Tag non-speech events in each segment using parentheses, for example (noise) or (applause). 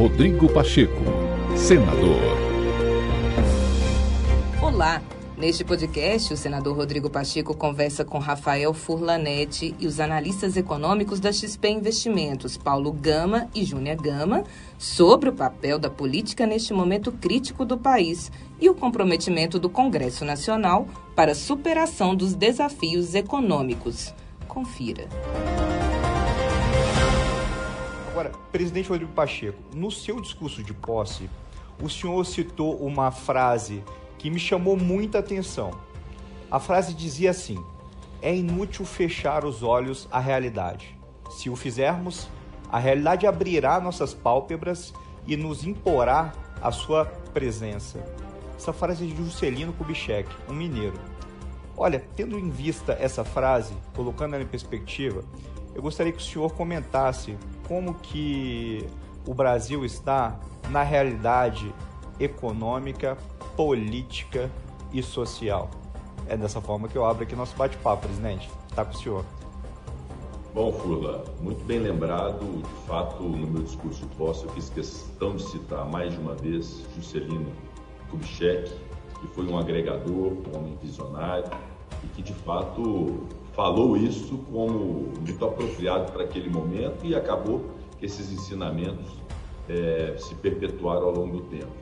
Rodrigo Pacheco, senador. Olá. Neste podcast, o senador Rodrigo Pacheco conversa com Rafael Furlanete e os analistas econômicos da XP Investimentos, Paulo Gama e Júnia Gama, sobre o papel da política neste momento crítico do país e o comprometimento do Congresso Nacional para a superação dos desafios econômicos. Confira. Agora, presidente Rodrigo Pacheco, no seu discurso de posse, o senhor citou uma frase que me chamou muita atenção. A frase dizia assim: É inútil fechar os olhos à realidade. Se o fizermos, a realidade abrirá nossas pálpebras e nos imporá a sua presença. Essa frase é de Juscelino Kubitschek, um mineiro. Olha, tendo em vista essa frase, colocando ela em perspectiva, eu gostaria que o senhor comentasse como que o Brasil está na realidade econômica, política e social. É dessa forma que eu abro aqui nosso bate-papo, presidente. Está com o senhor. Bom, Furla, muito bem lembrado. De fato, no meu discurso de posse, eu fiz questão de citar mais de uma vez Juscelino Kubitschek, que foi um agregador, um homem visionário e que, de fato, falou isso como muito apropriado para aquele momento e acabou que esses ensinamentos é, se perpetuaram ao longo do tempo.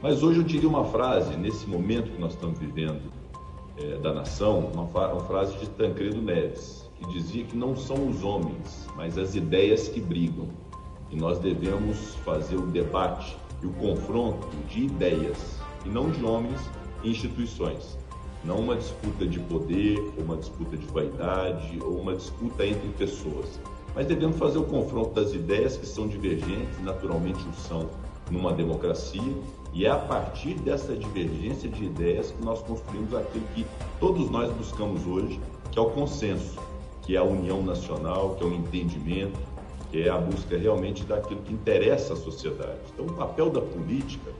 Mas hoje eu diria uma frase, nesse momento que nós estamos vivendo é, da nação, uma, uma frase de Tancredo Neves, que dizia que não são os homens, mas as ideias que brigam. E nós devemos fazer o debate e o confronto de ideias, e não de homens e instituições não uma disputa de poder, ou uma disputa de vaidade, ou uma disputa entre pessoas. Mas devemos fazer o confronto das ideias que são divergentes, naturalmente o são numa democracia, e é a partir dessa divergência de ideias que nós construímos aquilo que todos nós buscamos hoje, que é o consenso, que é a união nacional, que é o entendimento, que é a busca realmente daquilo que interessa à sociedade. Então, o papel da política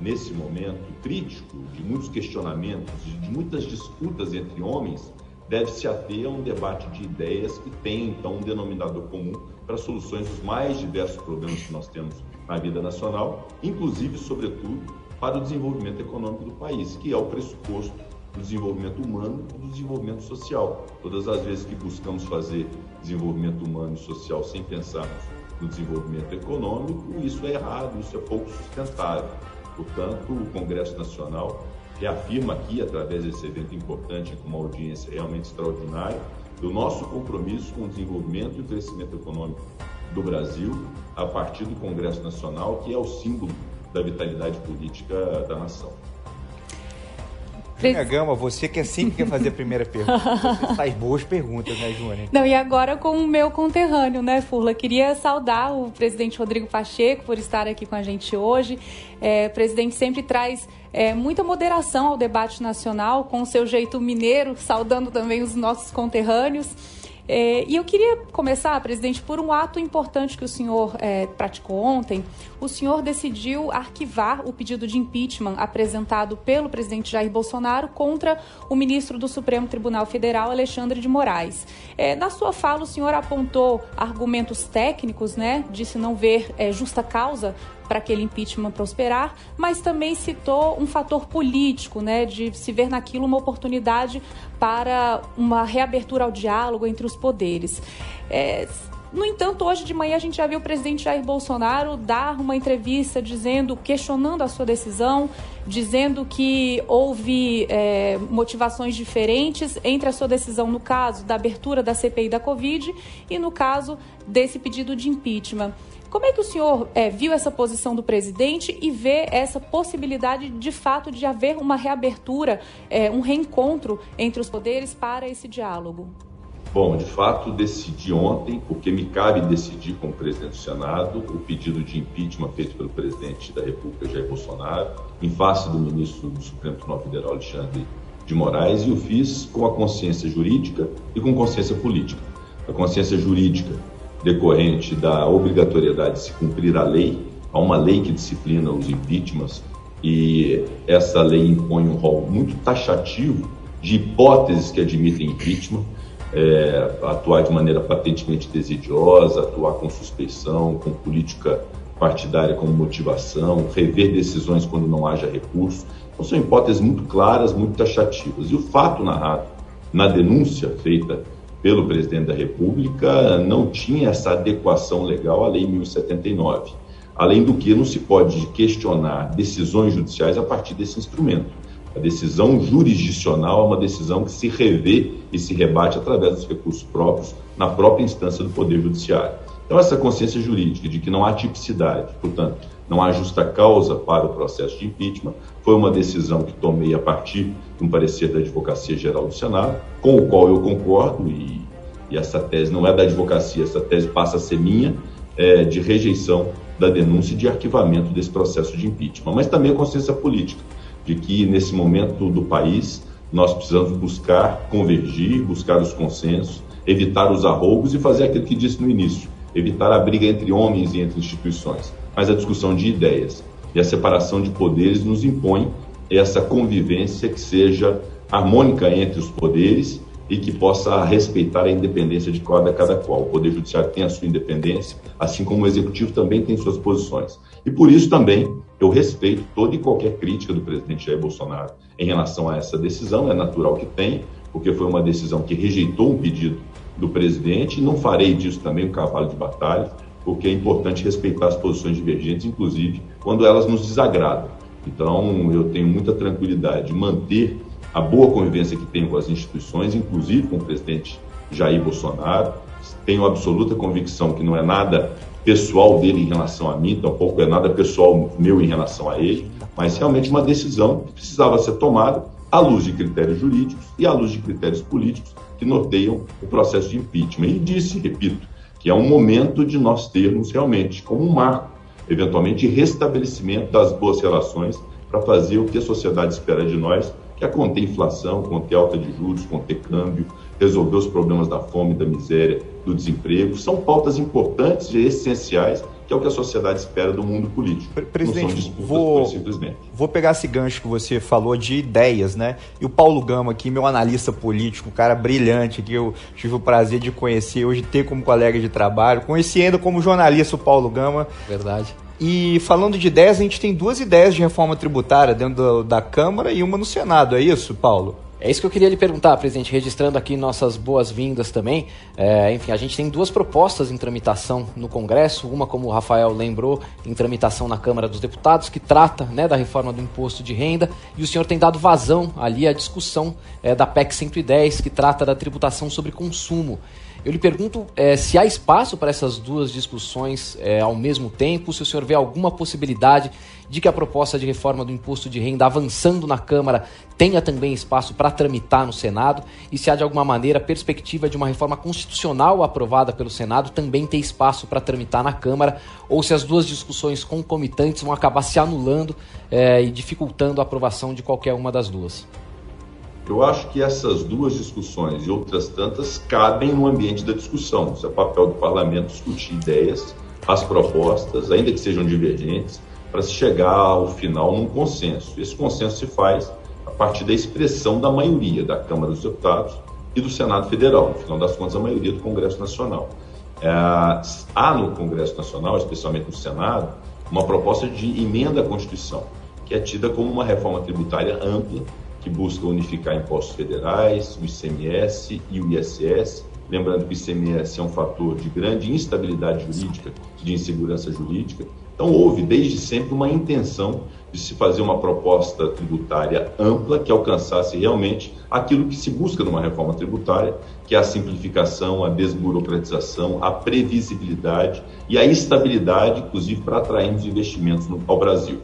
nesse momento crítico, de muitos questionamentos, de muitas disputas entre homens, deve se ater a um debate de ideias que tem então um denominador comum para soluções dos mais diversos problemas que nós temos na vida nacional, inclusive, sobretudo, para o desenvolvimento econômico do país, que é o pressuposto do desenvolvimento humano e do desenvolvimento social. Todas as vezes que buscamos fazer desenvolvimento humano e social sem pensarmos no desenvolvimento econômico, isso é errado, isso é pouco sustentável. Portanto, o Congresso Nacional reafirma aqui, através desse evento importante, com uma audiência realmente extraordinária, do nosso compromisso com o desenvolvimento e o crescimento econômico do Brasil a partir do Congresso Nacional, que é o símbolo da vitalidade política da nação. Júnia Gama, você que é sempre quer fazer a primeira pergunta. Você faz boas perguntas, né, Júnia? Não, e agora com o meu conterrâneo, né, Furla? Queria saudar o presidente Rodrigo Pacheco por estar aqui com a gente hoje. É, o presidente sempre traz é, muita moderação ao debate nacional, com o seu jeito mineiro, saudando também os nossos conterrâneos. É, e eu queria começar, presidente, por um ato importante que o senhor é, praticou ontem. O senhor decidiu arquivar o pedido de impeachment apresentado pelo presidente Jair Bolsonaro contra o ministro do Supremo Tribunal Federal, Alexandre de Moraes. É, na sua fala, o senhor apontou argumentos técnicos, né? Disse não ver é, justa causa para aquele impeachment prosperar, mas também citou um fator político, né, de se ver naquilo uma oportunidade para uma reabertura ao diálogo entre os poderes. É, no entanto, hoje de manhã a gente já viu o presidente Jair Bolsonaro dar uma entrevista dizendo, questionando a sua decisão, dizendo que houve é, motivações diferentes entre a sua decisão no caso da abertura da CPI da Covid e no caso desse pedido de impeachment. Como é que o senhor é, viu essa posição do presidente e vê essa possibilidade de fato de haver uma reabertura, é, um reencontro entre os poderes para esse diálogo? Bom, de fato, decidi ontem, porque me cabe decidir como presidente do Senado, o pedido de impeachment feito pelo presidente da República, Jair Bolsonaro, em face do ministro do Supremo Tribunal Federal, Alexandre de Moraes, e o fiz com a consciência jurídica e com consciência política. A consciência jurídica decorrente da obrigatoriedade de se cumprir a lei, há uma lei que disciplina os impeachments e essa lei impõe um rol muito taxativo de hipóteses que admitem impeachment, é, atuar de maneira patentemente desidiosa, atuar com suspeição, com política partidária como motivação, rever decisões quando não haja recurso. Então, são hipóteses muito claras, muito taxativas. E o fato narrado na denúncia feita pelo presidente da República não tinha essa adequação legal à Lei 1079. Além do que, não se pode questionar decisões judiciais a partir desse instrumento. A decisão jurisdicional é uma decisão que se revê e se rebate através dos recursos próprios na própria instância do Poder Judiciário. Então, essa consciência jurídica de que não há tipicidade, portanto, não há justa causa para o processo de impeachment, foi uma decisão que tomei a partir de um parecer da Advocacia Geral do Senado, com o qual eu concordo, e, e essa tese não é da advocacia, essa tese passa a ser minha, é, de rejeição da denúncia e de arquivamento desse processo de impeachment. Mas também a consciência política, de que nesse momento do país nós precisamos buscar convergir, buscar os consensos, evitar os arroubos e fazer aquilo que disse no início evitar a briga entre homens e entre instituições, mas a discussão de ideias. E a separação de poderes nos impõe essa convivência que seja harmônica entre os poderes e que possa respeitar a independência de cada, cada qual. O Poder Judiciário tem a sua independência, assim como o Executivo também tem suas posições. E por isso também eu respeito toda e qualquer crítica do presidente Jair Bolsonaro em relação a essa decisão, é natural que tenha, porque foi uma decisão que rejeitou um pedido do presidente, não farei disso também um cavalo de batalha, porque é importante respeitar as posições divergentes, inclusive quando elas nos desagradam. Então, eu tenho muita tranquilidade de manter a boa convivência que tenho com as instituições, inclusive com o presidente Jair Bolsonaro. Tenho absoluta convicção que não é nada pessoal dele em relação a mim, tampouco é nada pessoal meu em relação a ele, mas realmente uma decisão que precisava ser tomada à luz de critérios jurídicos e à luz de critérios políticos que norteiam o processo de impeachment. E disse, repito, que é um momento de nós termos realmente como um marco, eventualmente, restabelecimento das boas relações para fazer o que a sociedade espera de nós, que é conter inflação, conter alta de juros, conter câmbio, resolver os problemas da fome, da miséria, do desemprego. São pautas importantes e essenciais que é o que a sociedade espera do mundo político. Presidente, vou, vou pegar esse gancho que você falou de ideias, né? E o Paulo Gama aqui, meu analista político, um cara brilhante, que eu tive o prazer de conhecer, hoje ter como colega de trabalho, conheci ainda como jornalista o Paulo Gama. Verdade. E falando de ideias, a gente tem duas ideias de reforma tributária dentro da Câmara e uma no Senado, é isso, Paulo? É isso que eu queria lhe perguntar, presidente, registrando aqui nossas boas-vindas também. É, enfim, a gente tem duas propostas em tramitação no Congresso, uma, como o Rafael lembrou, em tramitação na Câmara dos Deputados, que trata né, da reforma do imposto de renda, e o senhor tem dado vazão ali à discussão é, da PEC 110, que trata da tributação sobre consumo. Eu lhe pergunto é, se há espaço para essas duas discussões é, ao mesmo tempo, se o senhor vê alguma possibilidade de que a proposta de reforma do imposto de renda avançando na Câmara tenha também espaço para tramitar no Senado e se há de alguma maneira perspectiva de uma reforma constitucional aprovada pelo Senado também ter espaço para tramitar na Câmara ou se as duas discussões concomitantes vão acabar se anulando é, e dificultando a aprovação de qualquer uma das duas. Eu acho que essas duas discussões e outras tantas cabem no ambiente da discussão. Isso é papel do parlamento discutir ideias, as propostas, ainda que sejam divergentes, para se chegar ao final num consenso. Esse consenso se faz a partir da expressão da maioria da Câmara dos Deputados e do Senado Federal, no final das contas, a maioria do Congresso Nacional. É, há no Congresso Nacional, especialmente no Senado, uma proposta de emenda à Constituição, que é tida como uma reforma tributária ampla que busca unificar impostos federais, o ICMS e o ISS. Lembrando que o ICMS é um fator de grande instabilidade jurídica, de insegurança jurídica. Então, houve desde sempre uma intenção de se fazer uma proposta tributária ampla que alcançasse realmente aquilo que se busca numa reforma tributária, que é a simplificação, a desburocratização, a previsibilidade e a estabilidade, inclusive para atrairmos investimentos no, ao Brasil.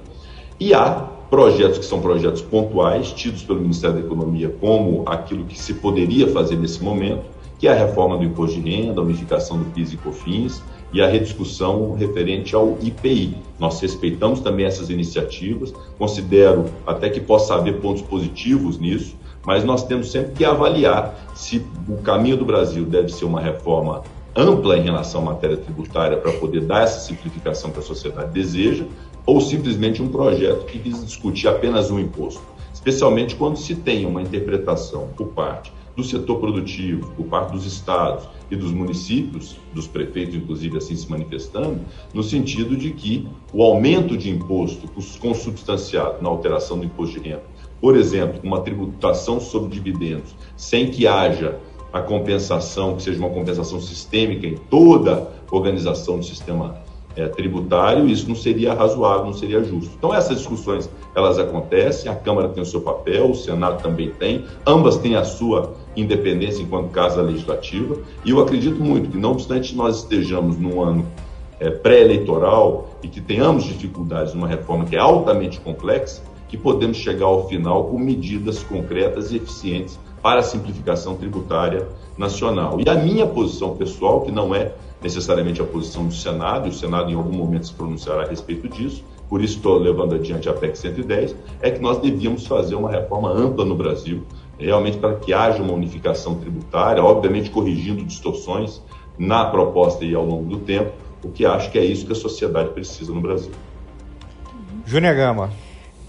E há projetos que são projetos pontuais, tidos pelo Ministério da Economia como aquilo que se poderia fazer nesse momento, que é a reforma do imposto de renda, a unificação do PIS e COFINS e a rediscussão referente ao IPI. Nós respeitamos também essas iniciativas, considero até que possa haver pontos positivos nisso, mas nós temos sempre que avaliar se o caminho do Brasil deve ser uma reforma ampla em relação à matéria tributária para poder dar essa simplificação que a sociedade deseja, ou simplesmente um projeto que visa discutir apenas um imposto, especialmente quando se tem uma interpretação por parte do setor produtivo, por parte dos estados e dos municípios, dos prefeitos, inclusive, assim se manifestando, no sentido de que o aumento de imposto consubstanciado na alteração do imposto de renda, por exemplo, uma tributação sobre dividendos, sem que haja a compensação, que seja uma compensação sistêmica em toda organização do sistema é, tributário, isso não seria razoável, não seria justo. Então essas discussões elas acontecem, a Câmara tem o seu papel, o Senado também tem, ambas têm a sua independência enquanto casa legislativa, e eu acredito muito que não obstante nós estejamos num ano é, pré-eleitoral e que tenhamos dificuldades numa reforma que é altamente complexa, que podemos chegar ao final com medidas concretas e eficientes para a simplificação tributária nacional. E a minha posição pessoal, que não é necessariamente a posição do Senado, e o Senado em algum momento se pronunciará a respeito disso, por isso estou levando adiante a PEC 110, é que nós devíamos fazer uma reforma ampla no Brasil, realmente para que haja uma unificação tributária, obviamente corrigindo distorções na proposta e ao longo do tempo, o que acho que é isso que a sociedade precisa no Brasil. Júnior Gama.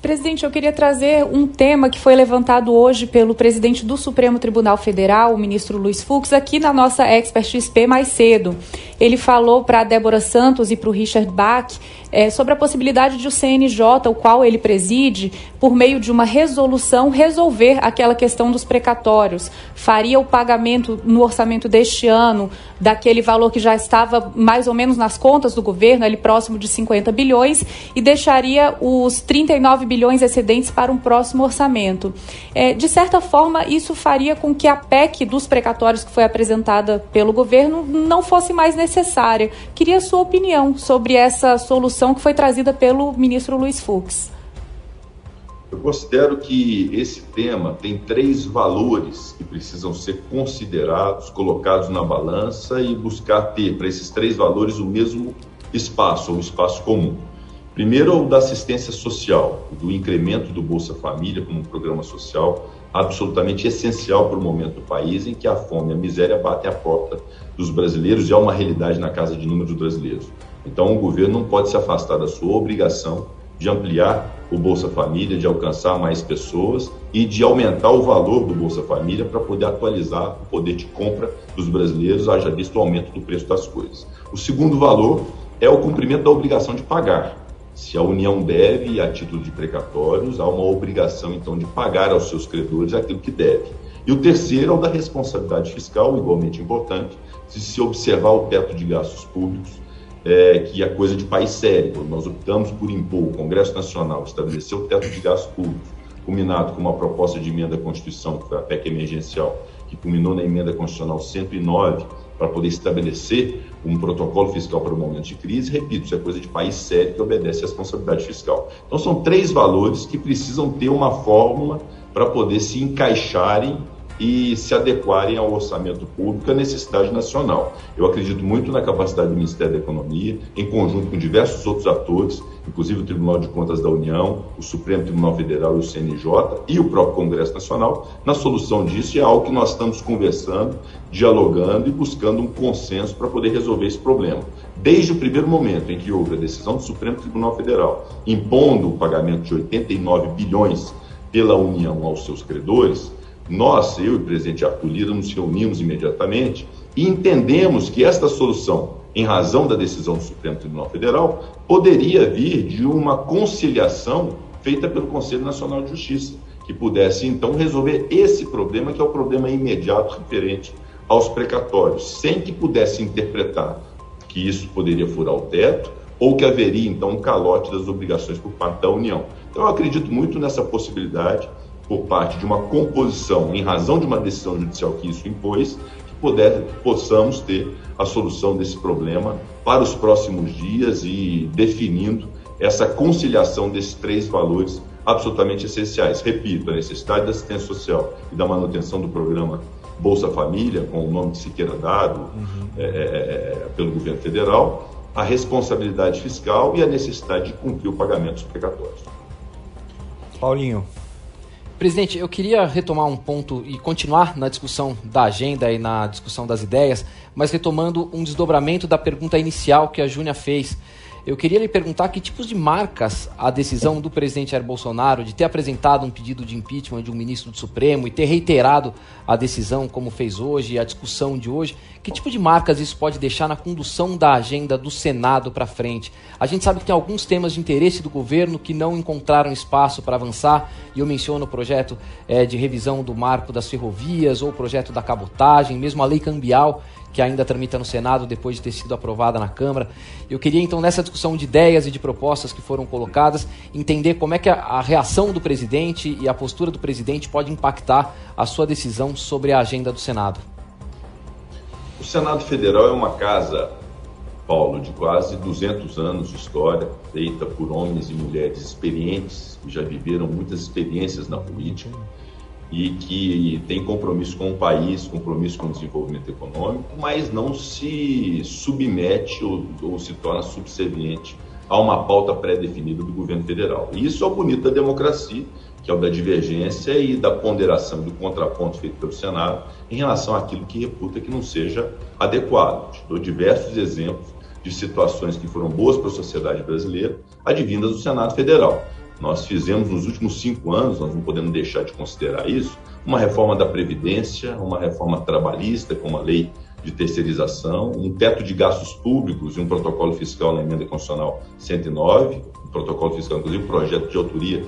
Presidente, eu queria trazer um tema que foi levantado hoje pelo presidente do Supremo Tribunal Federal, o ministro Luiz Fux, aqui na nossa Expert XP mais cedo. Ele falou para a Débora Santos e para o Richard Bach é, sobre a possibilidade de o CNJ, o qual ele preside, por meio de uma resolução, resolver aquela questão dos precatórios. Faria o pagamento no orçamento deste ano daquele valor que já estava mais ou menos nas contas do governo, ali próximo de 50 bilhões, e deixaria os 39 bilhões excedentes para um próximo orçamento. É, de certa forma, isso faria com que a PEC dos precatórios que foi apresentada pelo governo não fosse mais necessária. Queria a sua opinião sobre essa solução que foi trazida pelo ministro Luiz Fux. Eu considero que esse tema tem três valores que precisam ser considerados, colocados na balança e buscar ter para esses três valores o mesmo espaço, ou espaço comum. Primeiro, o da assistência social, do incremento do Bolsa Família como um programa social absolutamente essencial para o momento do país em que a fome e a miséria batem a porta dos brasileiros e é uma realidade na casa de números brasileiros. Então, o governo não pode se afastar da sua obrigação de ampliar o Bolsa Família, de alcançar mais pessoas e de aumentar o valor do Bolsa Família para poder atualizar o poder de compra dos brasileiros, haja visto o aumento do preço das coisas. O segundo valor é o cumprimento da obrigação de pagar. Se a União deve, a título de precatórios, há uma obrigação, então, de pagar aos seus credores aquilo que deve. E o terceiro é o da responsabilidade fiscal, igualmente importante, de se observar o teto de gastos públicos é, que é coisa de país sério. Nós optamos por impor, o Congresso Nacional estabeleceu o teto de gastos públicos, culminado com uma proposta de emenda à Constituição, que foi a PEC emergencial, que culminou na emenda constitucional 109, para poder estabelecer um protocolo fiscal para o momento de crise. Repito, isso é coisa de país sério que obedece à responsabilidade fiscal. Então, são três valores que precisam ter uma fórmula para poder se encaixarem e se adequarem ao orçamento público à necessidade nacional. Eu acredito muito na capacidade do Ministério da Economia, em conjunto com diversos outros atores, inclusive o Tribunal de Contas da União, o Supremo Tribunal Federal e o CNJ e o próprio Congresso Nacional, na solução disso, é algo que nós estamos conversando, dialogando e buscando um consenso para poder resolver esse problema. Desde o primeiro momento em que houve a decisão do Supremo Tribunal Federal impondo o pagamento de 89 bilhões pela União aos seus credores, nós, eu e o presidente Arthur Lira, nos reunimos imediatamente e entendemos que esta solução, em razão da decisão do Supremo Tribunal Federal, poderia vir de uma conciliação feita pelo Conselho Nacional de Justiça, que pudesse então resolver esse problema, que é o problema imediato referente aos precatórios, sem que pudesse interpretar que isso poderia furar o teto ou que haveria então um calote das obrigações por parte da União. Então eu acredito muito nessa possibilidade por parte de uma composição, em razão de uma decisão judicial que isso impôs, que, puder, possamos ter a solução desse problema para os próximos dias e definindo essa conciliação desses três valores absolutamente essenciais. Repito, a necessidade da assistência social e da manutenção do programa Bolsa Família, com o nome que se queira dado uhum. é, é, é pelo governo federal, a responsabilidade fiscal e a necessidade de cumprir o pagamento dos precatórios. Paulinho. Presidente, eu queria retomar um ponto e continuar na discussão da agenda e na discussão das ideias, mas retomando um desdobramento da pergunta inicial que a Júnia fez. Eu queria lhe perguntar que tipos de marcas a decisão do presidente Jair Bolsonaro de ter apresentado um pedido de impeachment de um ministro do Supremo e ter reiterado a decisão como fez hoje, a discussão de hoje, que tipo de marcas isso pode deixar na condução da agenda do Senado para frente? A gente sabe que tem alguns temas de interesse do governo que não encontraram espaço para avançar, e eu menciono o projeto é, de revisão do marco das ferrovias ou o projeto da cabotagem, mesmo a lei cambial que ainda tramita no Senado depois de ter sido aprovada na Câmara. Eu queria então nessa discussão de ideias e de propostas que foram colocadas, entender como é que a, reação do presidente e a postura do presidente pode impactar a sua decisão sobre a agenda do Senado. O Senado Federal é uma casa, Paulo, de quase 200 anos de história, feita por homens e mulheres experientes, que já viveram muitas experiências na política e que tem compromisso com o país, compromisso com o desenvolvimento econômico, mas não se submete ou, ou se torna subserviente a uma pauta pré-definida do governo federal. E isso é o bonito da democracia, que é o da divergência e da ponderação do contraponto feito pelo Senado em relação àquilo que reputa que não seja adequado. Te dou diversos exemplos de situações que foram boas para a sociedade brasileira, advindas do Senado Federal. Nós fizemos nos últimos cinco anos, nós não podemos deixar de considerar isso, uma reforma da Previdência, uma reforma trabalhista, com uma lei de terceirização, um teto de gastos públicos e um protocolo fiscal na emenda constitucional 109, um protocolo fiscal, inclusive, projeto de autoria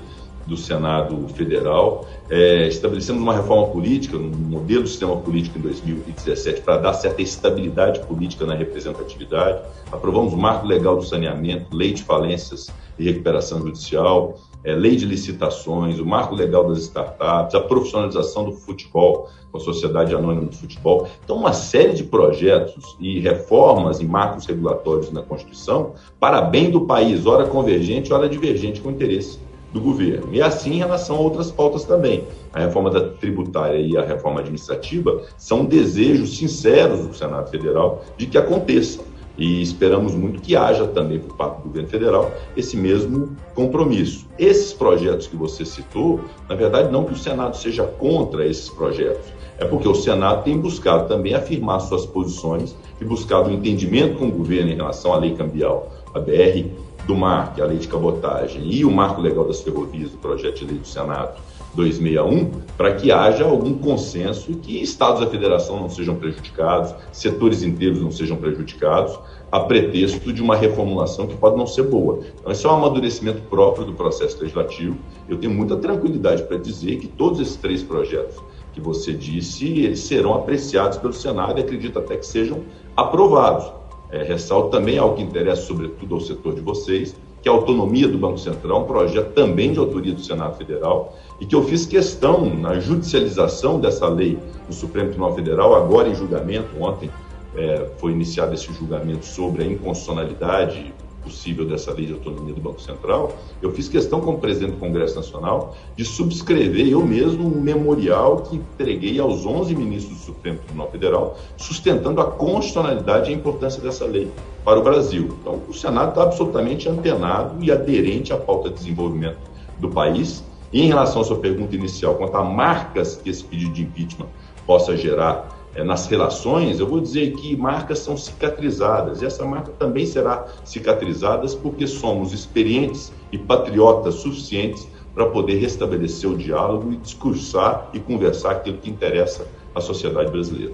do Senado Federal. É, estabelecemos uma reforma política, um modelo de sistema político em 2017 para dar certa estabilidade política na representatividade. Aprovamos o marco legal do saneamento, lei de falências e recuperação judicial, é, lei de licitações, o marco legal das startups, a profissionalização do futebol, com a Sociedade Anônima do Futebol. Então, uma série de projetos e reformas e marcos regulatórios na Constituição para bem do país, ora convergente, ora divergente com o interesse do governo. E assim em relação a outras pautas também. A reforma da tributária e a reforma administrativa são desejos sinceros do Senado Federal de que aconteçam. E esperamos muito que haja também por parte do governo federal esse mesmo compromisso. Esses projetos que você citou, na verdade, não que o Senado seja contra esses projetos, é porque o Senado tem buscado também afirmar suas posições e buscado um entendimento com o governo em relação à lei cambial, a BR do mar, que é a lei de cabotagem, e o marco legal das ferrovias, o projeto de lei do Senado 261, para que haja algum consenso que estados da federação não sejam prejudicados, setores inteiros não sejam prejudicados, a pretexto de uma reformulação que pode não ser boa. Então, esse é um amadurecimento próprio do processo legislativo. Eu tenho muita tranquilidade para dizer que todos esses três projetos que você disse, eles serão apreciados pelo Senado e acredito até que sejam aprovados. É, ressalto também algo que interessa sobretudo ao setor de vocês, que é a autonomia do Banco Central, um projeto também de autoria do Senado Federal, e que eu fiz questão na judicialização dessa lei no Supremo Tribunal Federal, agora em julgamento, ontem é, foi iniciado esse julgamento sobre a inconstitucionalidade possível dessa lei de autonomia do Banco Central, eu fiz questão, como presidente do Congresso Nacional, de subscrever eu mesmo um memorial que entreguei aos 11 ministros do Supremo Tribunal Federal, sustentando a constitucionalidade e a importância dessa lei para o Brasil. Então, o Senado está absolutamente antenado e aderente à pauta de desenvolvimento do país. Em relação à sua pergunta inicial, quanto a marcas que esse pedido de impeachment possa gerar é, nas relações, eu vou dizer que marcas são cicatrizadas. E essa marca também será cicatrizada porque somos experientes e patriotas suficientes para poder restabelecer o diálogo e discursar e conversar aquilo que interessa à sociedade brasileira.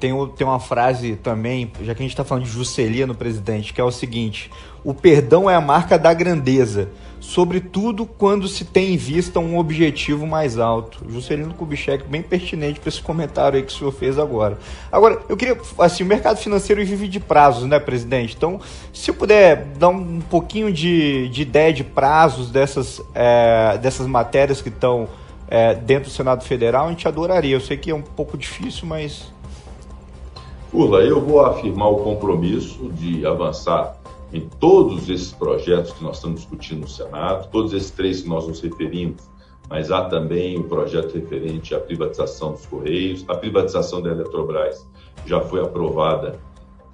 Tem, tem uma frase também, já que a gente está falando de Juscelino, presidente, que é o seguinte: o perdão é a marca da grandeza sobretudo quando se tem em vista um objetivo mais alto. Juscelino Kubitschek, bem pertinente para esse comentário aí que o senhor fez agora. Agora, eu queria, assim, o mercado financeiro vive de prazos, né, presidente? Então, se eu puder dar um pouquinho de, de ideia de prazos dessas, é, dessas matérias que estão é, dentro do Senado Federal, a gente adoraria. Eu sei que é um pouco difícil, mas... Urla, eu vou afirmar o compromisso de avançar em todos esses projetos que nós estamos discutindo no Senado, todos esses três que nós nos referimos, mas há também o projeto referente à privatização dos Correios, a privatização da Eletrobras já foi aprovada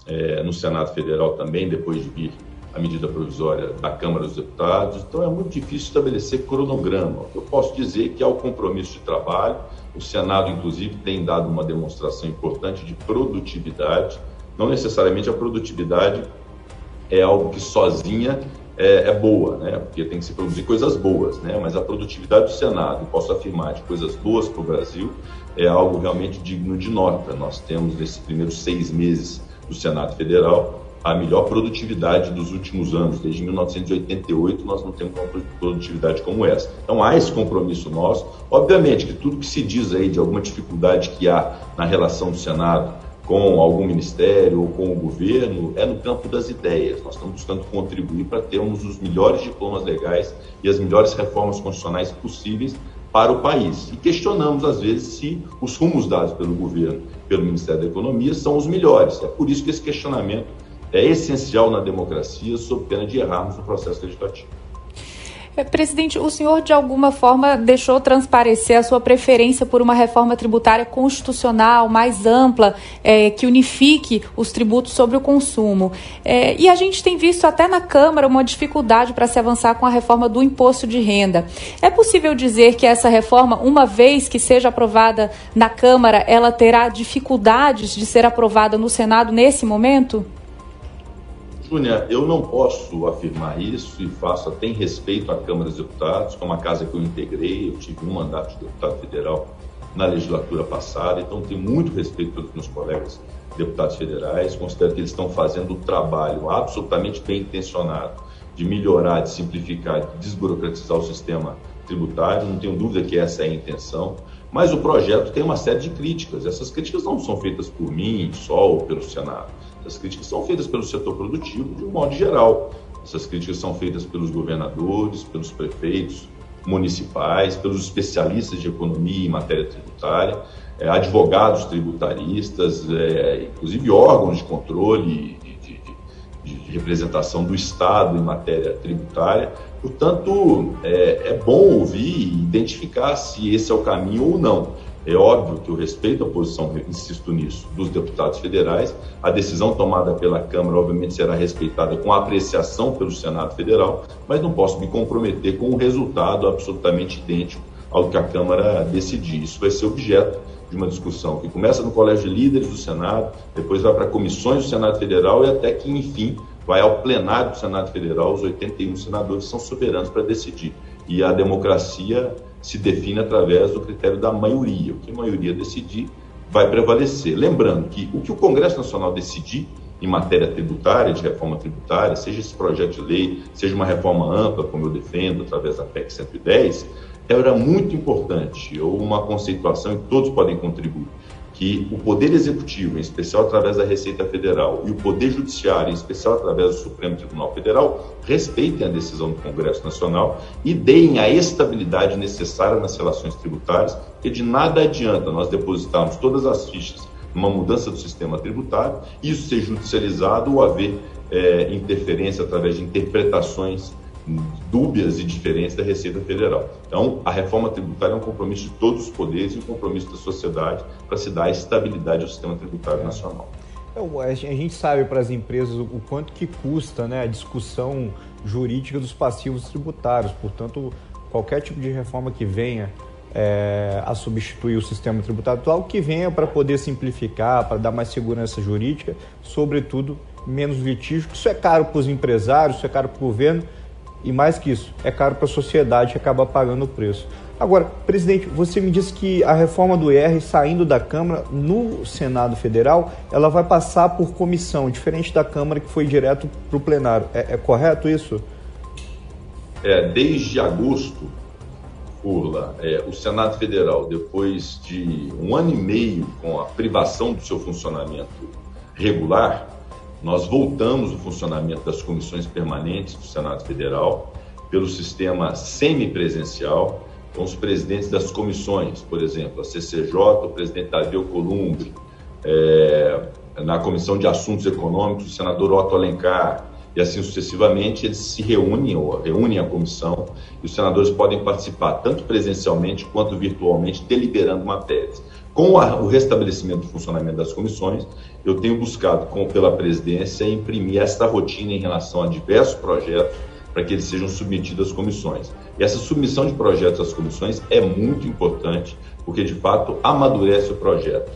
é, no Senado Federal também, depois de vir a medida provisória da Câmara dos Deputados. Então é muito difícil estabelecer cronograma. Eu posso dizer que há o compromisso de trabalho, o Senado, inclusive, tem dado uma demonstração importante de produtividade, não necessariamente a produtividade é algo que sozinha é, é, boa, né? porque tem que se produzir coisas boas, né? mas a produtividade do Senado, posso afirmar, de coisas boas para o Brasil, é algo realmente digno de nota. Nós temos, nesses primeiros seis meses do Senado Federal, a melhor produtividade dos últimos anos. Desde 1988 nós não temos uma produtividade como essa. Então há esse compromisso nosso. Obviamente que tudo que se diz aí de alguma dificuldade que há na relação do Senado com algum ministério ou com o governo é no campo das ideias. Nós estamos buscando contribuir para termos os melhores diplomas legais e as melhores reformas constitucionais possíveis para o país. E questionamos, às vezes, se os rumos dados pelo governo, pelo Ministério da Economia, são os melhores. É por isso que esse questionamento é essencial na democracia, sob pena de errarmos no processo legislativo. É, presidente, o senhor de alguma forma deixou transparecer a sua preferência por uma reforma tributária constitucional mais ampla, é, que unifique os tributos sobre o consumo. É, e a gente tem visto até na Câmara uma dificuldade para se avançar com a reforma do imposto de renda. É possível dizer que essa reforma, uma vez que seja aprovada na Câmara, ela terá dificuldades de ser aprovada no Senado nesse momento? Júnia, eu não posso afirmar isso e faço até respeito à Câmara dos Deputados, que é uma casa que eu integrei, eu tive um mandato de deputado federal na legislatura passada, então tenho muito respeito pelos meus colegas deputados federais, considero que eles estão fazendo um trabalho absolutamente bem intencionado de melhorar, de simplificar, de desburocratizar o sistema tributário, não tenho dúvida que essa é a intenção, mas o projeto tem uma série de críticas, essas críticas não são feitas por mim só ou pelo Senado, as críticas são feitas pelo setor produtivo de um modo geral. Essas críticas são feitas pelos governadores, pelos prefeitos municipais, pelos especialistas de economia em matéria tributária, é, advogados tributaristas, é, inclusive órgãos de controle de, representação do Estado em matéria tributária. Portanto, é, é bom ouvir e identificar se esse é o caminho ou não. É óbvio que eu respeito a posição, insisto nisso, dos deputados federais. A decisão tomada pela Câmara, obviamente, será respeitada com apreciação pelo Senado Federal, mas não posso me comprometer com um resultado absolutamente idêntico ao que a Câmara decidir. Isso vai ser objeto de uma discussão que começa no Colégio de Líderes do Senado, depois vai para comissões do Senado Federal e até que, enfim, vai ao plenário do Senado Federal. Os 81 senadores são soberanos para decidir. E a democracia se define através do critério da maioria. O que a maioria decidir vai prevalecer. Lembrando que o que o Congresso Nacional decidir em matéria tributária, de reforma tributária, seja esse projeto de lei, seja uma reforma ampla, como eu defendo, através da PEC 110, era muito importante, ou uma conceituação que todos podem contribuir que o Poder Executivo, em especial através da Receita Federal, e o Poder Judiciário, em especial através do Supremo Tribunal Federal, respeitem a decisão do Congresso Nacional e deem a estabilidade necessária nas relações tributárias, porque de nada adianta nós depositarmos todas as fichas numa mudança do sistema tributário, isso ser judicializado ou haver é, interferência através de interpretações dúbias e diferentes da Receita Federal. Então, a reforma tributária é um compromisso de todos os poderes e um compromisso da sociedade para se dar estabilidade ao sistema tributário nacional. É, a gente sabe para as empresas o quanto que custa né, a discussão jurídica dos passivos tributários. Portanto, qualquer tipo de reforma que venha é, a substituir o sistema tributário atual, que venha para poder simplificar, para dar mais segurança jurídica, sobretudo menos litígio. Isso é caro para os empresários, isso é caro para o governo e mais que isso, é caro para a sociedade que acaba pagando o preço. Agora, presidente, você me disse que a reforma do IR saindo da Câmara no Senado Federal, ela vai passar por comissão, diferente da Câmara que foi direto para o plenário. É, é, correto isso? É, desde agosto, Urla, é, o Senado Federal, depois de um ano e meio com a privação do seu funcionamento regular, nós voltamos o funcionamento das comissões permanentes do Senado Federal pelo sistema semipresencial, com os presidentes das comissões, por exemplo, a CCJ, o presidente Davi Columbre, é, na Comissão de Assuntos Econômicos, o senador Otto Alencar, e assim sucessivamente, eles se reúnem ou reúnem a comissão e os senadores podem participar tanto presencialmente quanto virtualmente, deliberando matérias. Com o restabelecimento do funcionamento das comissões, eu tenho buscado, com, pela presidência, imprimir esta rotina em relação a diversos projetos para que eles sejam submetidos às comissões. E essa submissão de projetos às comissões é muito importante, porque de fato amadurece o projeto.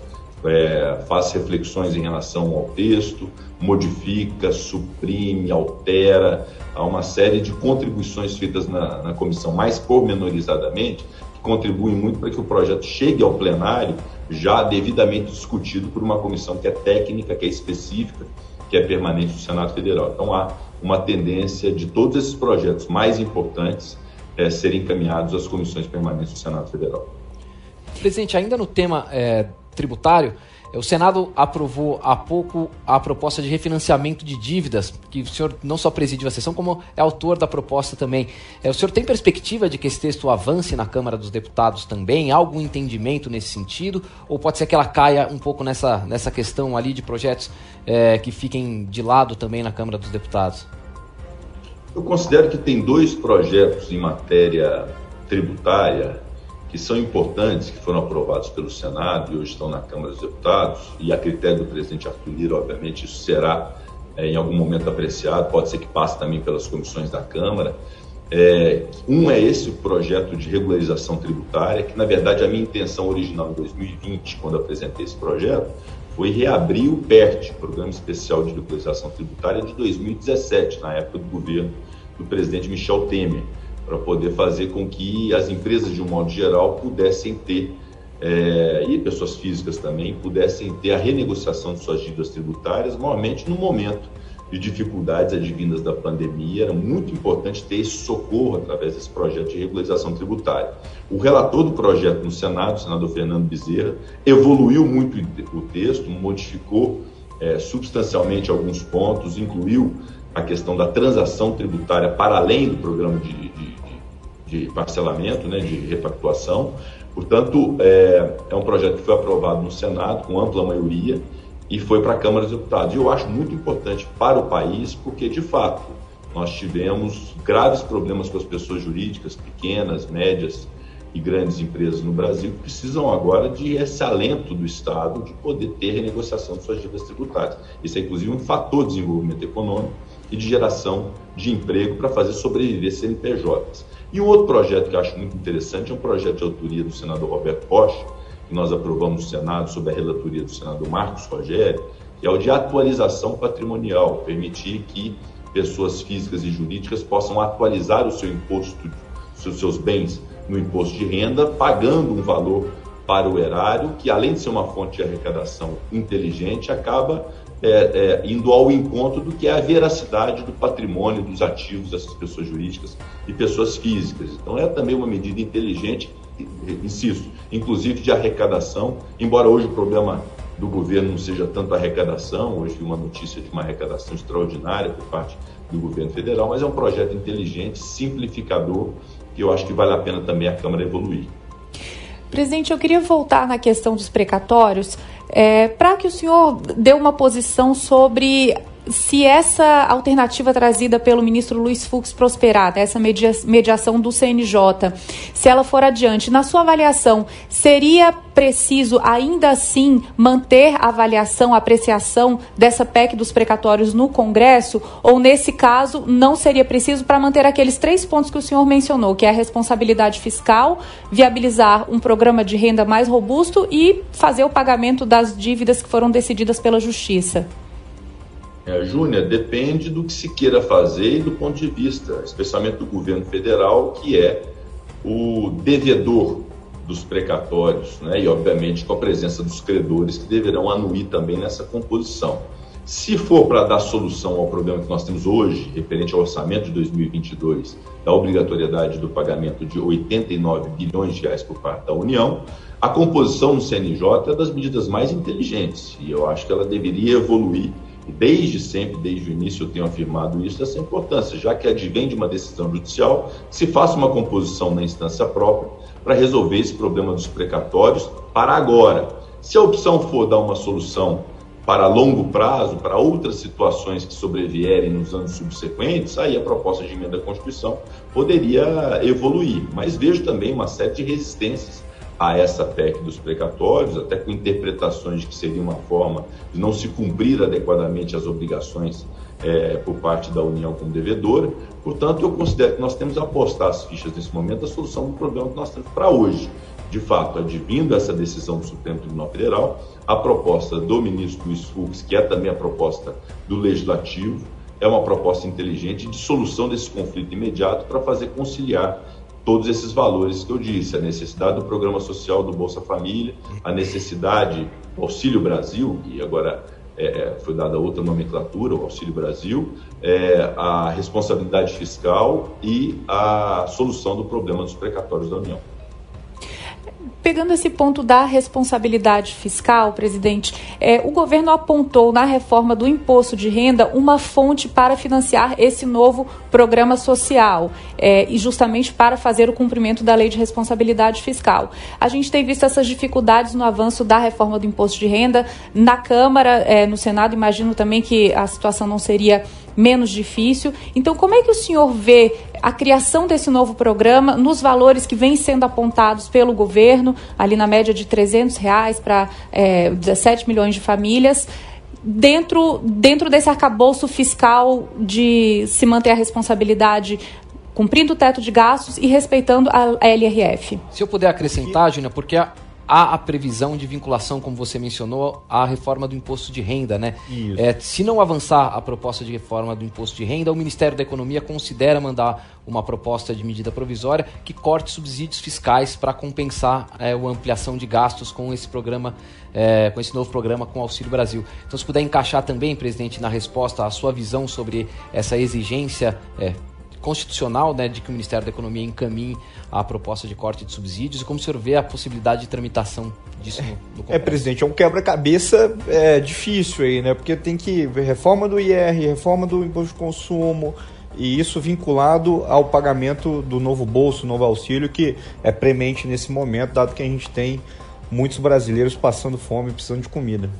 é, faz reflexões em relação ao texto, modifica, suprime, altera. Há uma série de contribuições feitas na, na comissão mais pormenorizadamente, que contribuem muito para que o projeto chegue ao plenário já devidamente discutido por uma comissão que é técnica, que é específica, que é permanente do Senado Federal. Então há uma tendência de todos esses projetos mais importantes é, serem encaminhados às comissões permanentes do Senado Federal. Presidente, ainda no tema é, tributário, o Senado aprovou há pouco a proposta de refinanciamento de dívidas, que o senhor não só presidiu a sessão, como é autor da proposta também. É, o senhor tem perspectiva de que esse texto avance na Câmara dos Deputados também? Há algum entendimento nesse sentido? Ou pode ser que ela caia um pouco nessa, nessa questão ali de projetos é, que fiquem de lado também na Câmara dos Deputados? Eu considero que tem dois projetos em matéria tributária que são importantes, que foram aprovados pelo Senado e hoje estão na Câmara dos Deputados, e a critério do presidente Arthur Lira, obviamente, isso será é, em algum momento apreciado, pode ser que passe também pelas comissões da Câmara. É, um é esse projeto de regularização tributária, que na verdade a minha intenção original em 2020, quando apresentei esse projeto, foi reabrir o PERT, Programa Especial de Regularização Tributária, de 2017, na época do governo do presidente Michel Temer para poder fazer com que as empresas, de um modo geral, pudessem ter, é, e pessoas físicas também, pudessem ter a renegociação de suas dívidas tributárias, normalmente no momento de dificuldades advindas da pandemia, era muito importante ter esse socorro através desse projeto de regularização tributária. O relator do projeto no Senado, o senador Fernando Bezerra, evoluiu muito o texto, modificou é, substancialmente alguns pontos, incluiu a questão da transação tributária para além do programa de, de, parcelamento, né, de repactuação. Portanto, é, é um projeto que foi aprovado no Senado com ampla maioria e foi para a Câmara dos Deputados. E eu acho muito importante para o país, porque, de fato, nós tivemos graves problemas com as pessoas jurídicas, pequenas, médias e grandes empresas no Brasil, que precisam agora de esse alento do Estado de poder ter renegociação de suas dívidas tributárias. Isso é, inclusive, um fator de desenvolvimento econômico e de geração de emprego para fazer sobreviver CNPJs. E um outro projeto que eu acho muito interessante é um projeto de autoria do senador Roberto Rocha, que nós aprovamos no Senado sob a relatoria do senador Marcos Rogério, que é o de atualização patrimonial, permitir que pessoas físicas e jurídicas possam atualizar o seu imposto, os seus bens no imposto de renda, pagando um valor para o erário, que além de ser uma fonte de arrecadação inteligente, acaba é, é, indo ao encontro do que é a veracidade do patrimônio, dos ativos dessas pessoas jurídicas e pessoas físicas. Então, é também uma medida inteligente, insisto, inclusive de arrecadação, embora hoje o problema do governo não seja tanto a arrecadação, hoje vi uma notícia de uma arrecadação extraordinária por parte do governo federal, mas é um projeto inteligente, simplificador, que eu acho que vale a pena também a Câmara evoluir. Presidente, eu queria voltar na questão dos precatórios é, para que o senhor dê uma posição sobre se essa alternativa trazida pelo ministro Luiz Fux prosperar, né, essa media, mediação do CNJ, se ela for adiante, na sua avaliação, seria preciso ainda assim manter a avaliação, a apreciação dessa PEC dos precatórios no Congresso? Ou nesse caso, não seria preciso para manter aqueles três pontos que o senhor mencionou, que é a responsabilidade fiscal, viabilizar um programa de renda mais robusto e fazer o pagamento das dívidas que foram decididas pela Justiça? É, Júnior, depende do que se queira fazer e do ponto de vista, especialmente do governo federal, que é o devedor dos precatórios, né? e obviamente com a presença dos credores que deverão anuir também nessa composição. Se for para dar solução ao problema que nós temos hoje, referente ao orçamento de 2022, da obrigatoriedade do pagamento de 89 bilhões de reais por parte da União, a composição no CNJ é das medidas mais inteligentes e eu acho que ela deveria evoluir desde sempre, desde o início, eu tenho afirmado isso, essa importância, já que advém de uma decisão judicial, se faça uma composição na instância própria para resolver esse problema dos precatórios para agora. Se a opção for dar uma solução para longo prazo, para outras situações que sobrevierem nos anos subsequentes, aí a proposta de emenda à Constituição poderia evoluir. Mas vejo também uma série de resistências a essa PEC dos precatórios, até com interpretações de que seria uma forma de não se cumprir adequadamente as obrigações é, por parte da União como devedora. Portanto, eu considero que nós temos apostar as fichas nesse momento a solução do problema que nós temos para hoje, de fato, advindo essa decisão do Supremo Tribunal Federal, a proposta do ministro Luiz Fux, que é também a proposta do Legislativo, é uma proposta inteligente de solução desse conflito imediato para fazer conciliar todos esses valores que eu disse, a necessidade do programa social do Bolsa Família, a necessidade do Auxílio Brasil, e agora é, é foi dada outra nomenclatura, o Auxílio Brasil, é, a responsabilidade fiscal e a solução do problema dos precatórios da União. Pegando esse ponto da responsabilidade fiscal, presidente, é, o governo apontou na reforma do imposto de renda uma fonte para financiar esse novo programa social é, e justamente para fazer o cumprimento da lei de responsabilidade fiscal. A gente tem visto essas dificuldades no avanço da reforma do imposto de renda na Câmara, é, no Senado. Imagino também que a situação não seria menos difícil. Então, como é que o senhor vê a criação desse novo programa nos valores que vêm sendo apontados pelo governo, ali na média de 300 reais para é, 17 milhões de famílias? Dentro, dentro desse arcabouço fiscal de se manter a responsabilidade cumprindo o teto de gastos e respeitando a LRF. Se eu puder acrescentar, Gina, porque a, há a previsão de vinculação, como você mencionou, à reforma do imposto de renda, né? É, se não avançar a proposta de reforma do imposto de renda, o Ministério da Economia considera mandar uma proposta de medida provisória que corte subsídios fiscais para compensar é, a ampliação de gastos com esse programa, é, com esse novo programa com o Auxílio Brasil. Então, se puder encaixar também, presidente, na resposta a sua visão sobre essa exigência é, constitucional né, de que o Ministério da Economia encaminhe a proposta de corte de subsídios e como o senhor vê a possibilidade de tramitação disso no, no Congresso? É, presidente, é um quebra-cabeça é, difícil aí, né? Porque tem que ver reforma do IR, reforma do imposto de consumo, e isso vinculado ao pagamento do novo bolso, novo auxílio, que é premente nesse momento, dado que a gente tem muitos brasileiros passando fome e precisando de comida.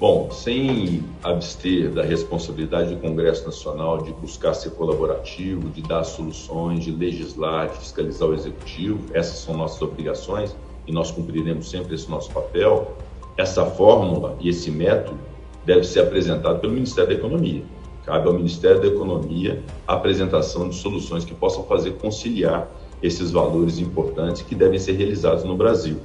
Bom, sem abster da responsabilidade do Congresso Nacional de buscar ser colaborativo, de dar soluções, de legislar, de fiscalizar o Executivo, essas são nossas obrigações e nós cumpriremos sempre esse nosso papel. Essa fórmula e esse método deve ser apresentado pelo Ministério da Economia. Cabe ao Ministério da Economia a apresentação de soluções que possam fazer conciliar esses valores importantes que devem ser realizados no Brasil.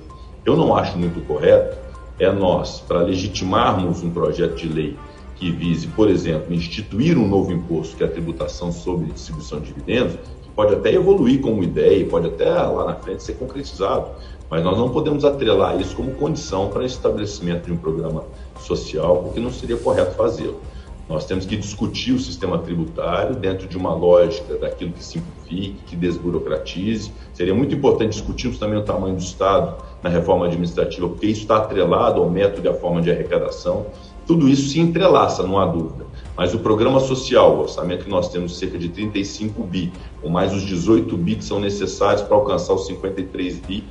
Eu não acho muito correto é nós, para legitimarmos um projeto de lei que vise, por exemplo, instituir um novo imposto, que é a tributação sobre distribuição de dividendos, que pode até evoluir como ideia, pode até lá na frente ser concretizado, mas nós não podemos atrelar isso como condição para estabelecimento de um programa social, porque não seria correto fazê-lo. Nós temos que discutir o sistema tributário dentro de uma lógica daquilo que simplifique, que desburocratize. Seria muito importante discutirmos também o tamanho do Estado na reforma administrativa, porque isso está atrelado ao método e à forma de arrecadação. Tudo isso se entrelaça, não há dúvida. Mas o programa social, o orçamento que nós temos cerca de 35 bi, com mais os 18 bi que são necessários para alcançar os 53 bi,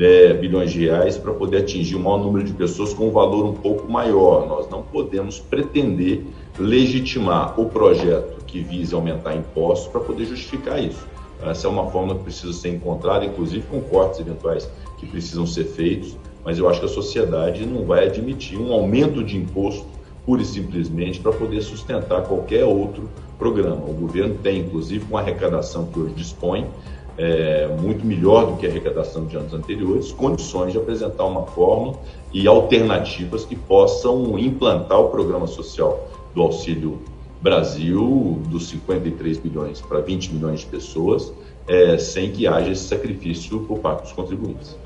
é, bilhões de reais para poder atingir o maior número de pessoas com um valor um pouco maior. Nós não podemos pretender legitimar o projeto que vise aumentar impostos para poder justificar isso. Essa é uma forma que precisa ser encontrada, inclusive com cortes eventuais que precisam ser feitos, mas eu acho que a sociedade não vai admitir um aumento de imposto pura e simplesmente para poder sustentar qualquer outro programa. O governo tem, inclusive, com a arrecadação que hoje dispõe, é, muito melhor do que a arrecadação de anos anteriores, condições de apresentar uma fórmula e alternativas que possam implantar o programa social do Auxílio Brasil, dos 53 bilhões para 20 milhões de pessoas, é, sem que haja esse sacrifício por parte dos contribuintes.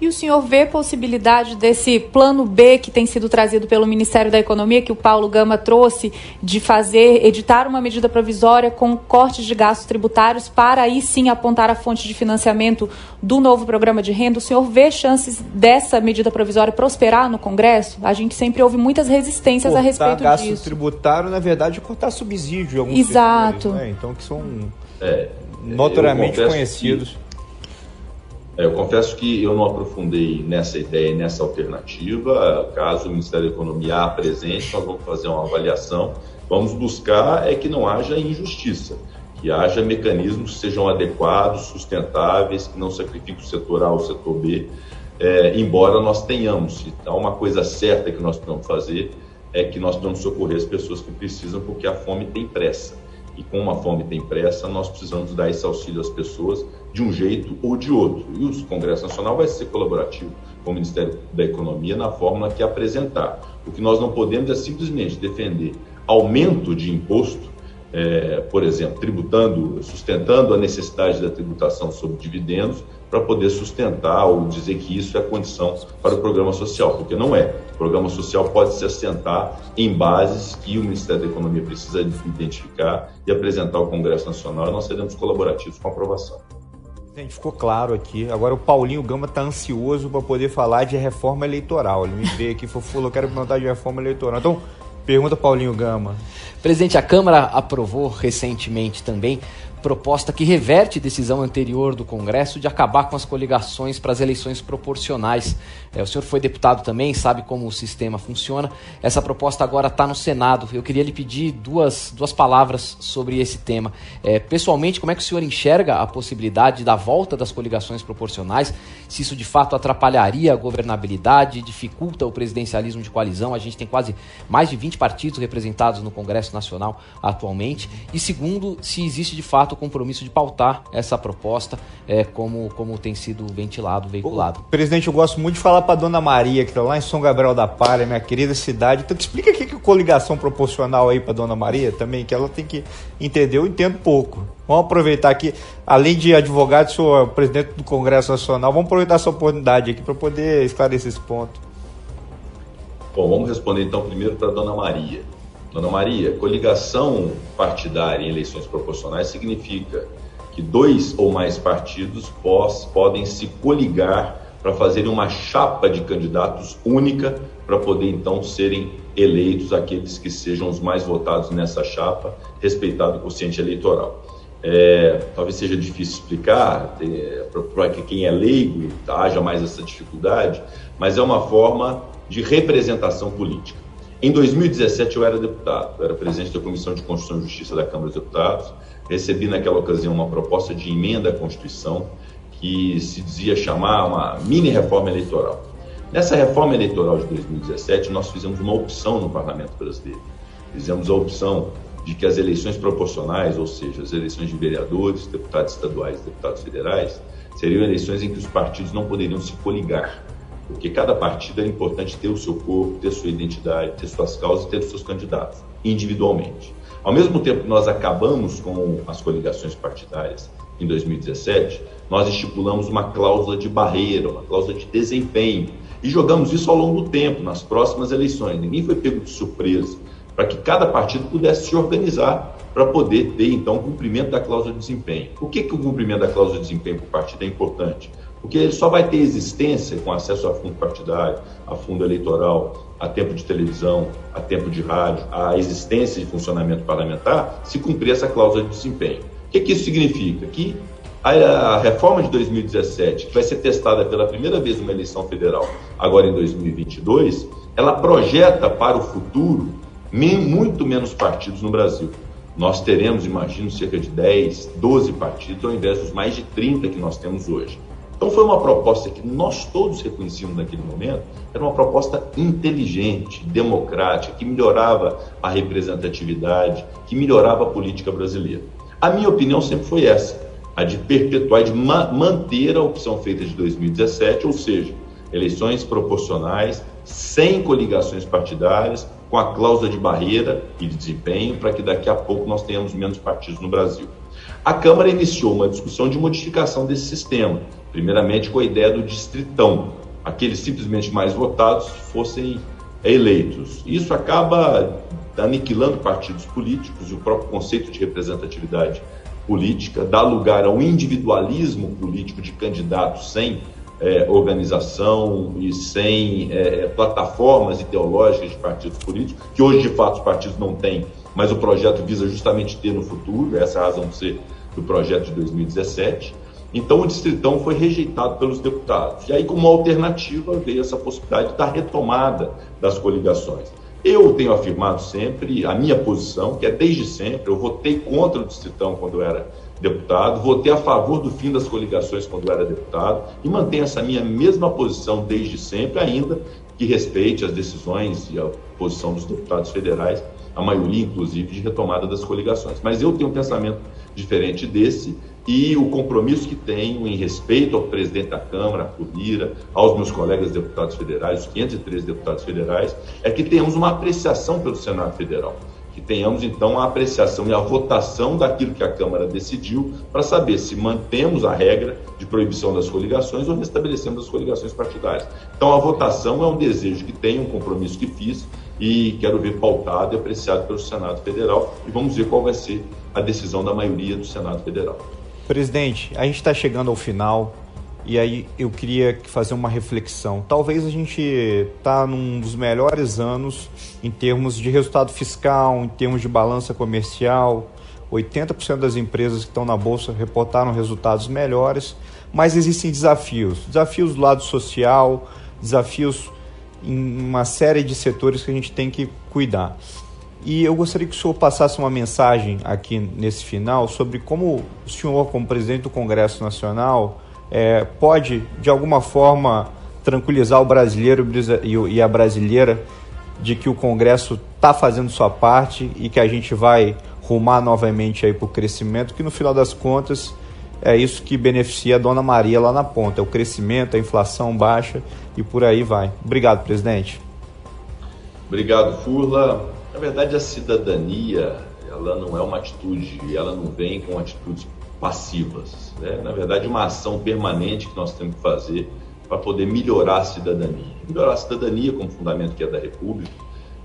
E o senhor vê possibilidade desse plano B que tem sido trazido pelo Ministério da Economia, que o Paulo Gama trouxe, de fazer, editar uma medida provisória com cortes de gastos tributários para aí sim apontar a fonte de financiamento do novo programa de renda? O senhor vê chances dessa medida provisória prosperar no Congresso? A gente sempre ouve muitas resistências cortar a respeito gasto disso. tributário, na verdade, é cortar subsídio. Em alguns Exato. Setores, né? Então, que são é, notoriamente conhecidos. Que eu confesso que eu não aprofundei nessa ideia, nessa alternativa. Caso o Ministério da Economia apresente, nós vamos fazer uma avaliação. Vamos buscar é que não haja injustiça, que haja mecanismos que sejam adequados, sustentáveis, que não sacrifiquem o setor A ou o setor B, é, embora nós tenhamos. Então, uma coisa certa que nós precisamos fazer é que nós precisamos socorrer as pessoas que precisam, porque a fome tem pressa. E com uma fome tem pressa, nós precisamos dar esse auxílio às pessoas de um jeito ou de outro. E o Congresso Nacional vai ser colaborativo com o Ministério da Economia na forma que apresentar. O que nós não podemos é simplesmente defender aumento de imposto é, por exemplo, tributando, sustentando a necessidade da tributação sobre dividendos para poder sustentar ou dizer que isso é condição para o programa social, porque não é. O programa social pode se assentar em bases que o Ministério da Economia precisa identificar e apresentar ao Congresso Nacional e nós seremos colaborativos com a aprovação. Ficou claro aqui. Agora o Paulinho Gama está ansioso para poder falar de reforma eleitoral. Ele me veio aqui (laughs) e falou, quero perguntar de reforma eleitoral. Então, pergunta Paulinho Gama. Presidente, a Câmara aprovou recentemente também proposta que reverte decisão anterior do Congresso de acabar com as coligações para as eleições proporcionais. É, o senhor foi deputado também, sabe como o sistema funciona. Essa proposta agora está no Senado. Eu queria lhe pedir duas, duas palavras sobre esse tema. É, pessoalmente, como é que o senhor enxerga a possibilidade da volta das coligações proporcionais? Se isso de fato atrapalharia a governabilidade, dificulta o presidencialismo de coalizão? A gente tem quase mais de 20 partidos representados no Congresso Nacional atualmente. E segundo, se existe de fato fato o compromisso de pautar essa proposta, é, como, como tem sido ventilado, veiculado. presidente, eu gosto muito de falar para dona Maria, que está lá em São Gabriel da Palha, minha querida cidade. Então, explica o que é coligação proporcional aí para dona Maria também, que ela tem que entender. Eu entendo pouco. Vamos aproveitar aqui, além de advogado, sou presidente do Congresso Nacional, vamos aproveitar essa oportunidade aqui para poder esclarecer esse ponto. Bom, vamos responder então primeiro para dona Maria. Dona Maria, coligação partidária em eleições proporcionais significa que dois ou mais partidos pós, podem se coligar para fazer uma chapa de candidatos única para poder então serem eleitos aqueles que sejam os mais votados nessa chapa, respeitado o quociente eleitoral. É, talvez seja difícil explicar para quem é leigo haja mais essa dificuldade, mas é uma forma de representação política. Em 2017 eu era deputado, eu era presidente da Comissão de Constituição e Justiça da Câmara dos Deputados. Recebi naquela ocasião uma proposta de emenda à Constituição que se dizia chamar uma mini reforma eleitoral. Nessa reforma eleitoral de 2017 nós fizemos uma opção no Parlamento brasileiro. Fizemos a opção de que as eleições proporcionais, ou seja, as eleições de vereadores, deputados estaduais deputados federais, seriam eleições em que os partidos não poderiam se coligar porque cada partido é importante ter o seu corpo, ter sua identidade, ter suas causas ter os seus candidatos, individualmente. Ao mesmo tempo que nós acabamos com as coligações partidárias em 2017, nós estipulamos uma cláusula de barreira, uma cláusula de desempenho, e jogamos isso ao longo do tempo, nas próximas eleições. Ninguém foi pego de surpresa, para que cada partido pudesse se organizar para poder ter, então, o cumprimento da cláusula de desempenho. O que, que o cumprimento da cláusula de desempenho para o partido é importante? Porque ele só vai ter existência com acesso a fundo partidário, a fundo eleitoral, a tempo de televisão, a tempo de rádio, a existência de funcionamento parlamentar, se cumprir essa cláusula de desempenho. O que, que isso significa? Que a reforma de 2017, que vai ser testada pela primeira vez numa eleição federal, agora em 2022, ela projeta para o futuro muito menos partidos no Brasil. Nós teremos, imagino, cerca de 10, 12 partidos, ao invés dos mais de 30 que nós temos hoje. Então foi uma proposta que nós todos reconhecíamos naquele momento, era uma proposta inteligente, democrática, que melhorava a representatividade, que melhorava a política brasileira. A minha opinião sempre foi essa, a de perpetuar, de ma manter a opção feita de 2017, ou seja, eleições proporcionais, sem coligações partidárias, com a cláusula de barreira e de desempenho, para que daqui a pouco nós tenhamos menos partidos no Brasil. A Câmara iniciou uma discussão de modificação desse sistema, primeiramente com a ideia do distritão, aqueles simplesmente mais votados fossem eleitos. Isso acaba aniquilando partidos políticos e o próprio conceito de representatividade política, dá lugar ao individualismo político de candidatos sem é, organização e sem é, plataformas ideológicas de partidos políticos, que hoje de fato os partidos não têm mas o projeto visa justamente ter no futuro, essa é a razão de ser do projeto de 2017. Então o distritão foi rejeitado pelos deputados. E aí, como alternativa, veio essa possibilidade da retomada das coligações. Eu tenho afirmado sempre a minha posição, que é desde sempre, eu votei contra o distritão quando eu era deputado, votei a favor do fim das coligações quando eu era deputado e mantenho essa minha mesma posição desde sempre, ainda que respeite as decisões e a posição dos deputados federais a maioria, inclusive, de retomada das coligações. Mas eu tenho um pensamento diferente desse e o compromisso que tenho em respeito ao presidente da Câmara, a Lira, aos meus colegas deputados federais, os 503 deputados federais, é que tenhamos uma apreciação pelo Senado Federal que tenhamos então a apreciação e a votação daquilo que a Câmara decidiu para saber se mantemos a regra de proibição das coligações ou restabelecemos as coligações partidárias. Então a votação é um desejo que tenho, um compromisso que fiz e quero ver pautado e apreciado pelo Senado Federal e vamos ver qual vai ser a decisão da maioria do Senado Federal. Presidente, a gente está chegando ao final e aí eu queria fazer uma reflexão. Talvez a gente está num dos melhores anos em termos de resultado fiscal, em termos de balança comercial. 80% das empresas que estão na bolsa reportaram resultados melhores, mas existem desafios, desafios do lado social, desafios em uma série de setores que a gente tem que cuidar. E eu gostaria que o senhor passasse uma mensagem aqui nesse final sobre como o senhor, como presidente do Congresso Nacional, é, pode, de alguma forma, tranquilizar o brasileiro e a brasileira de que o Congresso está fazendo sua parte e que a gente vai rumar novamente aí para o crescimento, que no final das contas é isso que beneficia a Dona Maria lá na ponta, é o crescimento, a inflação baixa e por aí vai. Obrigado, presidente. Obrigado, Furla. Na verdade, a cidadania, ela não é uma atitude, ela não vem com atitudes passivas. Né? Na verdade, uma ação permanente que nós temos que fazer para poder melhorar a cidadania. Melhorar a cidadania como fundamento que é da República,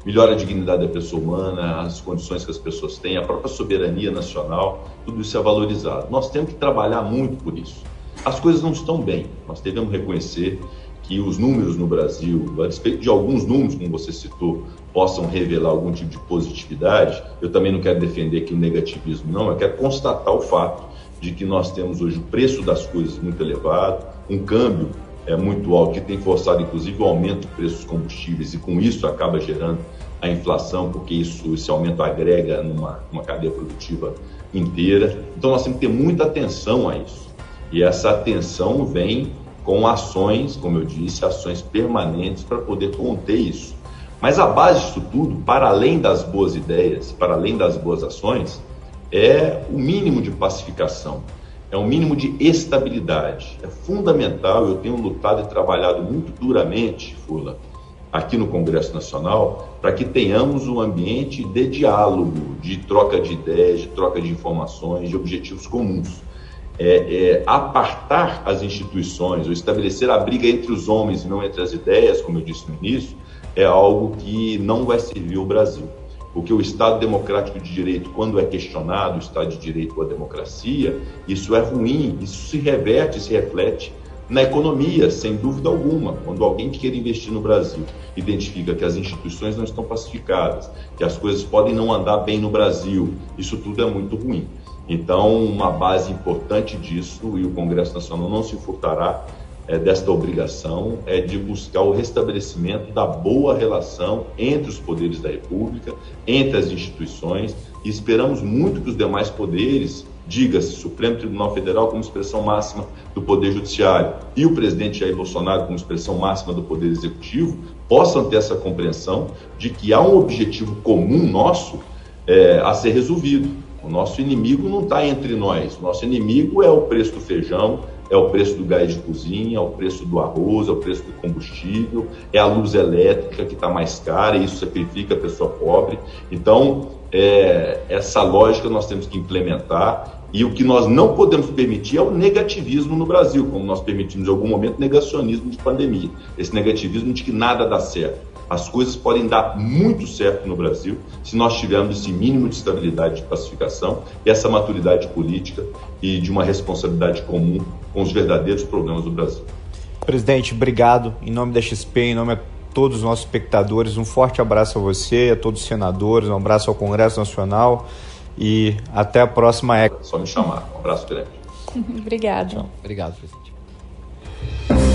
melhora a dignidade da pessoa humana, as condições que as pessoas têm, a própria soberania nacional, tudo isso é valorizado. Nós temos que trabalhar muito por isso. As coisas não estão bem, nós devemos reconhecer que os números no Brasil, a respeito de alguns números, como você citou, possam revelar algum tipo de positividade, eu também não quero defender aqui o negativismo, não, eu quero constatar o fato de que nós temos hoje o preço das coisas muito elevado, um câmbio é muito alto, que tem forçado inclusive o aumento do preço dos combustíveis e com isso acaba gerando a inflação, porque isso, esse aumento agrega numa, numa cadeia produtiva inteira. Então nós temos que ter muita atenção a isso. E essa atenção vem com ações, como eu disse, ações permanentes para poder conter isso. Mas a base disso tudo, para além das boas ideias, para além das boas ações, é o mínimo de pacificação, é o mínimo de estabilidade. É fundamental, eu tenho lutado e trabalhado muito duramente, Fula, aqui no Congresso Nacional, para que tenhamos um ambiente de diálogo, de troca de ideias, de troca de informações, de objetivos comuns. É, é, apartar as instituições, ou estabelecer a briga entre os homens e não entre as ideias, como eu disse no início, é algo que não vai servir o Brasil porque o Estado democrático de direito, quando é questionado, o Estado de direito ou a democracia, isso é ruim, isso se reverte, se reflete na economia, sem dúvida alguma. Quando alguém que quer investir no Brasil identifica que as instituições não estão pacificadas, que as coisas podem não andar bem no Brasil, isso tudo é muito ruim. Então, uma base importante disso, e o Congresso Nacional não se furtará é, desta obrigação é de buscar o restabelecimento da boa relação entre os poderes da República, entre as instituições, e esperamos muito que os demais poderes, diga-se Supremo Tribunal Federal como expressão máxima do Poder Judiciário e o presidente Jair Bolsonaro como expressão máxima do Poder Executivo, possam ter essa compreensão de que há um objetivo comum nosso é, a ser resolvido. O nosso inimigo não está entre nós, o nosso inimigo é o preço do feijão, é o preço do gás de cozinha, é o preço do arroz, é o preço do combustível, é a luz elétrica que está mais cara e isso sacrifica a pessoa pobre. Então, é, essa lógica nós temos que implementar e o que nós não podemos permitir é o negativismo no Brasil, como nós permitimos em algum momento negacionismo de pandemia, esse negativismo de que nada dá certo. As coisas podem dar muito certo no Brasil se nós tivermos esse mínimo de estabilidade de pacificação, essa maturidade política e de uma responsabilidade comum com os verdadeiros problemas do Brasil. Presidente, obrigado. Em nome da XP, em nome de todos os nossos espectadores, um forte abraço a você, a todos os senadores, um abraço ao Congresso Nacional e até a próxima época. Só me chamar. Um abraço grande. (laughs) Obrigado. Obrigado, presidente.